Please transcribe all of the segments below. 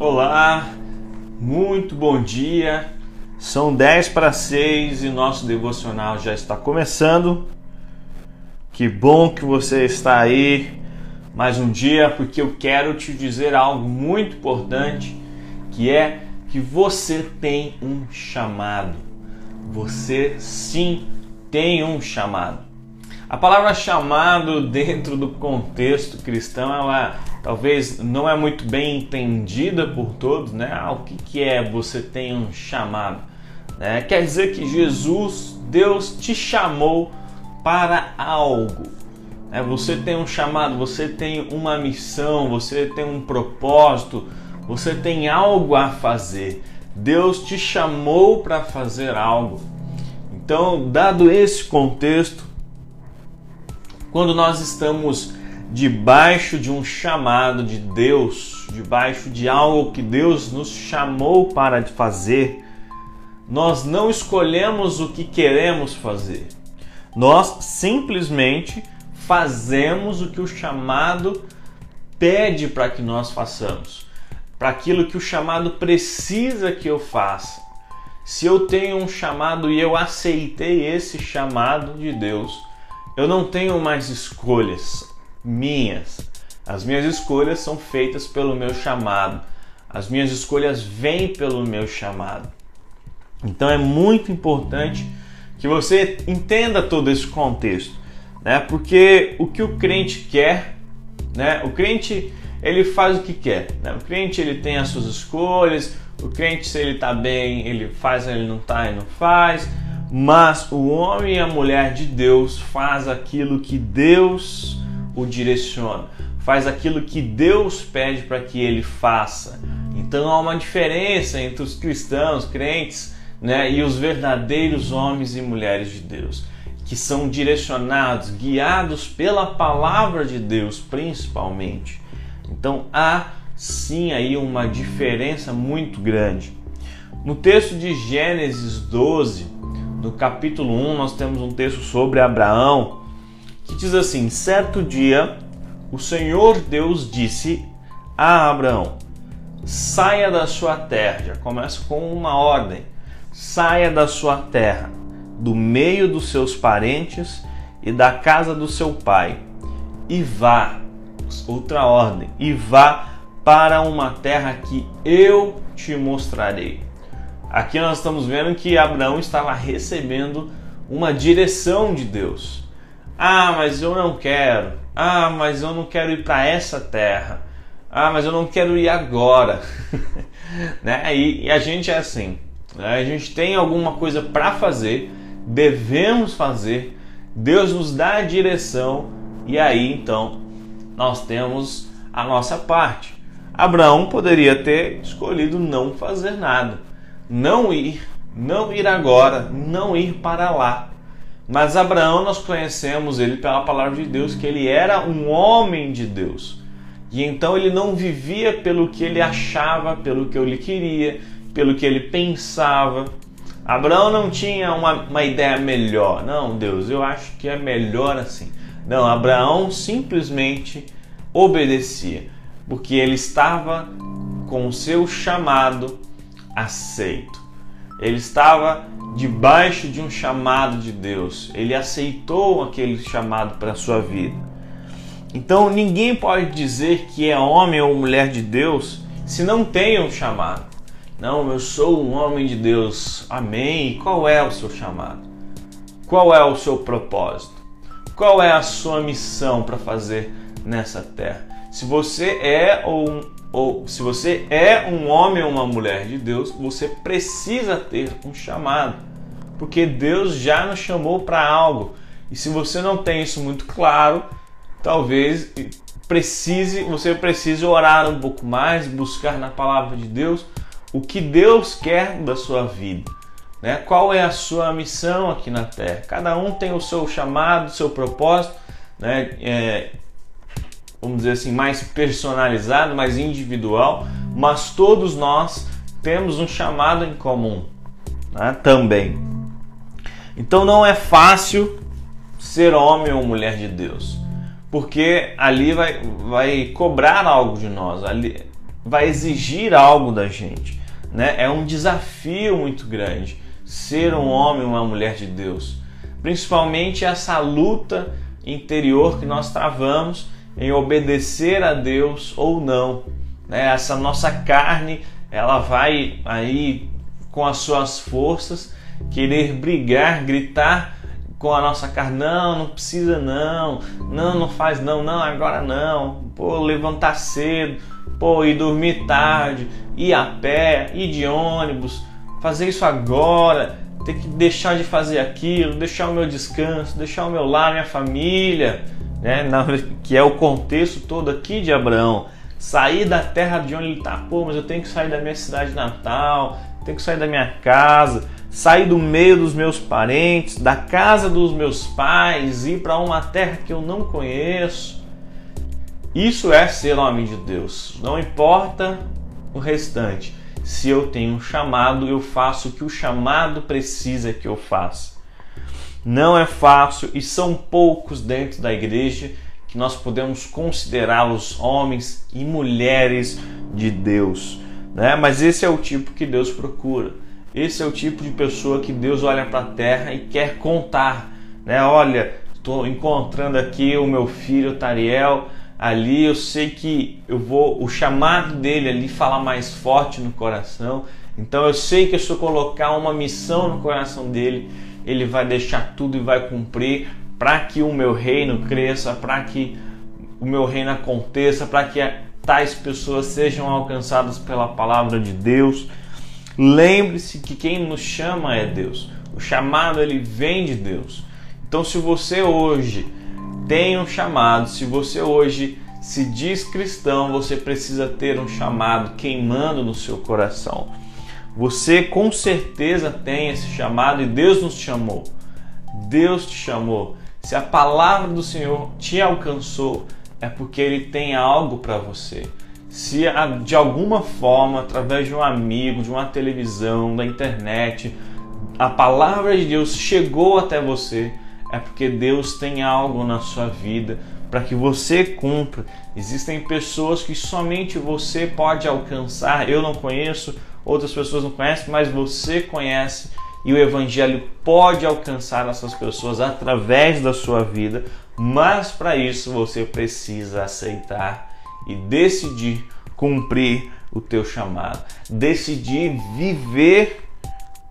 Olá, muito bom dia. São 10 para 6 e nosso devocional já está começando. Que bom que você está aí mais um dia, porque eu quero te dizer algo muito importante, que é que você tem um chamado. Você sim tem um chamado. A palavra chamado dentro do contexto cristão, ela talvez não é muito bem entendida por todos, né? Ah, o que, que é você tem um chamado? Né? Quer dizer que Jesus, Deus te chamou para algo. Né? Você tem um chamado, você tem uma missão, você tem um propósito, você tem algo a fazer. Deus te chamou para fazer algo. Então, dado esse contexto, quando nós estamos debaixo de um chamado de Deus, debaixo de algo que Deus nos chamou para fazer, nós não escolhemos o que queremos fazer. Nós simplesmente fazemos o que o chamado pede para que nós façamos, para aquilo que o chamado precisa que eu faça. Se eu tenho um chamado e eu aceitei esse chamado de Deus, eu não tenho mais escolhas minhas. As minhas escolhas são feitas pelo meu chamado. As minhas escolhas vêm pelo meu chamado. Então é muito importante que você entenda todo esse contexto, né? Porque o que o crente quer, né? O crente ele faz o que quer, né? O crente ele tem as suas escolhas. O crente se ele está bem, ele faz, ele não está, ele não faz. Mas o homem e a mulher de Deus faz aquilo que Deus o direciona, faz aquilo que Deus pede para que ele faça. Então há uma diferença entre os cristãos, crentes, né, e os verdadeiros homens e mulheres de Deus, que são direcionados, guiados pela palavra de Deus, principalmente. Então há sim aí uma diferença muito grande. No texto de Gênesis 12, no capítulo 1, nós temos um texto sobre Abraão, diz assim: Certo dia, o Senhor Deus disse a Abraão: Saia da sua terra. Já começa com uma ordem: saia da sua terra, do meio dos seus parentes e da casa do seu pai, e vá. Outra ordem: e vá para uma terra que eu te mostrarei. Aqui nós estamos vendo que Abraão estava recebendo uma direção de Deus. Ah, mas eu não quero. Ah, mas eu não quero ir para essa terra. Ah, mas eu não quero ir agora. né? E, e, a gente é assim. Né? A gente tem alguma coisa para fazer, devemos fazer. Deus nos dá a direção e aí então nós temos a nossa parte. Abraão poderia ter escolhido não fazer nada, não ir, não ir agora, não ir para lá. Mas Abraão, nós conhecemos ele pela palavra de Deus, que ele era um homem de Deus. E então ele não vivia pelo que ele achava, pelo que ele queria, pelo que ele pensava. Abraão não tinha uma, uma ideia melhor. Não, Deus, eu acho que é melhor assim. Não, Abraão simplesmente obedecia, porque ele estava com o seu chamado aceito. Ele estava debaixo de um chamado de Deus. Ele aceitou aquele chamado para a sua vida. Então ninguém pode dizer que é homem ou mulher de Deus se não tem um chamado. Não, eu sou um homem de Deus. Amém. E qual é o seu chamado? Qual é o seu propósito? Qual é a sua missão para fazer nessa terra? Se você é ou ou se você é um homem ou uma mulher de Deus, você precisa ter um chamado, porque Deus já nos chamou para algo. E se você não tem isso muito claro, talvez precise, você precise orar um pouco mais, buscar na palavra de Deus o que Deus quer da sua vida. Né? Qual é a sua missão aqui na Terra? Cada um tem o seu chamado, o seu propósito. Né? É, vamos dizer assim, mais personalizado, mais individual, mas todos nós temos um chamado em comum né? também. Então não é fácil ser homem ou mulher de Deus, porque ali vai, vai cobrar algo de nós. Ali, vai exigir algo da gente, né? É um desafio muito grande ser um homem, uma mulher de Deus, principalmente essa luta interior que nós travamos em obedecer a Deus ou não, né? Essa nossa carne, ela vai aí com as suas forças querer brigar, gritar com a nossa carne, não, não precisa não, não, não faz não, não, agora não, pô, levantar cedo, pô, ir dormir tarde, ir a pé, ir de ônibus, fazer isso agora, ter que deixar de fazer aquilo, deixar o meu descanso, deixar o meu lar, minha família, né, que é o contexto todo aqui de Abraão, sair da terra de onde ele está, pô, mas eu tenho que sair da minha cidade natal, tenho que sair da minha casa, sair do meio dos meus parentes, da casa dos meus pais, ir para uma terra que eu não conheço. Isso é ser homem de Deus. Não importa o restante. Se eu tenho um chamado, eu faço o que o chamado precisa que eu faça. Não é fácil e são poucos dentro da igreja que nós podemos considerá-los homens e mulheres de Deus. Né? Mas esse é o tipo que Deus procura. Esse é o tipo de pessoa que Deus olha para a terra e quer contar. Né? Olha, estou encontrando aqui o meu filho Tariel ali, eu sei que eu vou o chamado dele ali falar mais forte no coração. Então eu sei que se eu colocar uma missão no coração dele, ele vai deixar tudo e vai cumprir para que o meu reino cresça, para que o meu reino aconteça, para que tais pessoas sejam alcançadas pela palavra de Deus. Lembre-se que quem nos chama é Deus. O chamado ele vem de Deus. Então, se você hoje tem um chamado, se você hoje se diz cristão, você precisa ter um chamado queimando no seu coração. Você com certeza tem esse chamado e Deus nos chamou. Deus te chamou. Se a palavra do Senhor te alcançou, é porque ele tem algo para você. Se de alguma forma, através de um amigo, de uma televisão, da internet, a palavra de Deus chegou até você, é porque Deus tem algo na sua vida para que você cumpra. Existem pessoas que somente você pode alcançar. Eu não conheço, outras pessoas não conhecem, mas você conhece e o evangelho pode alcançar essas pessoas através da sua vida, mas para isso você precisa aceitar e decidir cumprir o teu chamado, decidir viver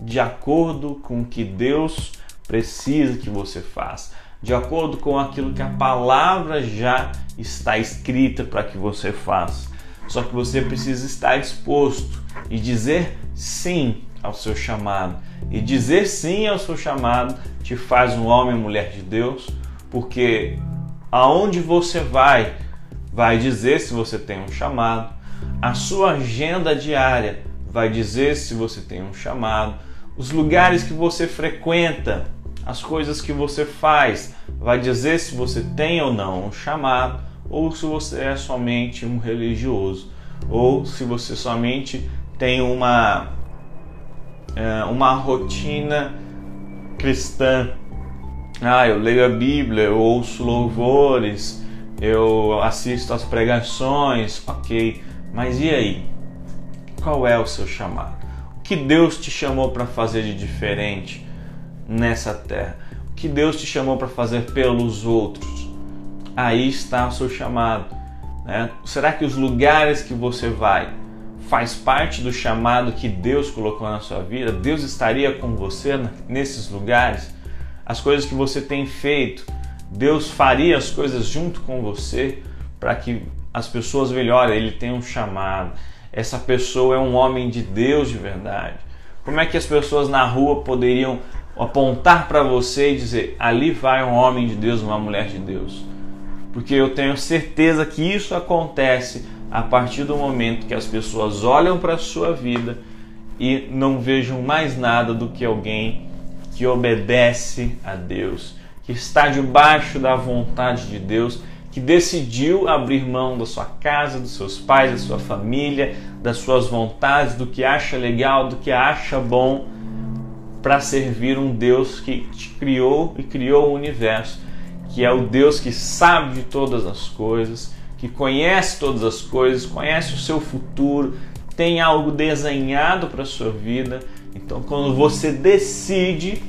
de acordo com o que Deus precisa que você faça, de acordo com aquilo que a palavra já está escrita para que você faça. Só que você precisa estar disposto e dizer sim ao seu chamado. E dizer sim ao seu chamado te faz um homem e mulher de Deus, porque aonde você vai, vai dizer se você tem um chamado. A sua agenda diária vai dizer se você tem um chamado. Os lugares que você frequenta, as coisas que você faz, vai dizer se você tem ou não um chamado, ou se você é somente um religioso, ou se você somente tem uma, é, uma rotina cristã ah, eu leio a Bíblia, eu ouço louvores, eu assisto às pregações, ok. Mas e aí? Qual é o seu chamado? O que Deus te chamou para fazer de diferente nessa terra? O que Deus te chamou para fazer pelos outros? Aí está o seu chamado. Né? Será que os lugares que você vai faz parte do chamado que Deus colocou na sua vida? Deus estaria com você nesses lugares? as coisas que você tem feito. Deus faria as coisas junto com você para que as pessoas melhorem. Ele tem um chamado. Essa pessoa é um homem de Deus de verdade. Como é que as pessoas na rua poderiam apontar para você e dizer: ali vai um homem de Deus, uma mulher de Deus? Porque eu tenho certeza que isso acontece a partir do momento que as pessoas olham para a sua vida e não vejam mais nada do que alguém que obedece a Deus, que está debaixo da vontade de Deus, que decidiu abrir mão da sua casa, dos seus pais, da sua família, das suas vontades, do que acha legal, do que acha bom, para servir um Deus que te criou e criou o universo, que é o Deus que sabe de todas as coisas, que conhece todas as coisas, conhece o seu futuro, tem algo desenhado para a sua vida. Então, quando você decide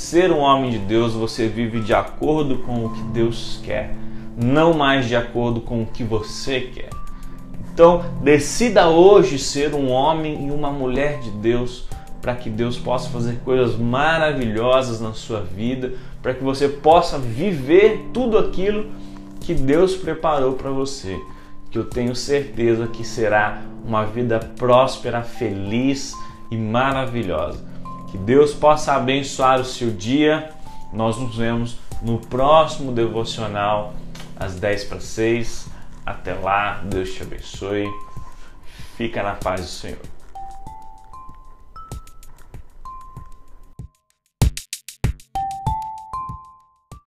ser um homem de Deus, você vive de acordo com o que Deus quer, não mais de acordo com o que você quer. Então, decida hoje ser um homem e uma mulher de Deus para que Deus possa fazer coisas maravilhosas na sua vida, para que você possa viver tudo aquilo que Deus preparou para você, que eu tenho certeza que será uma vida próspera, feliz e maravilhosa. Que Deus possa abençoar o seu dia. Nós nos vemos no próximo devocional às 10 para 6. Até lá, Deus te abençoe. Fica na paz do Senhor.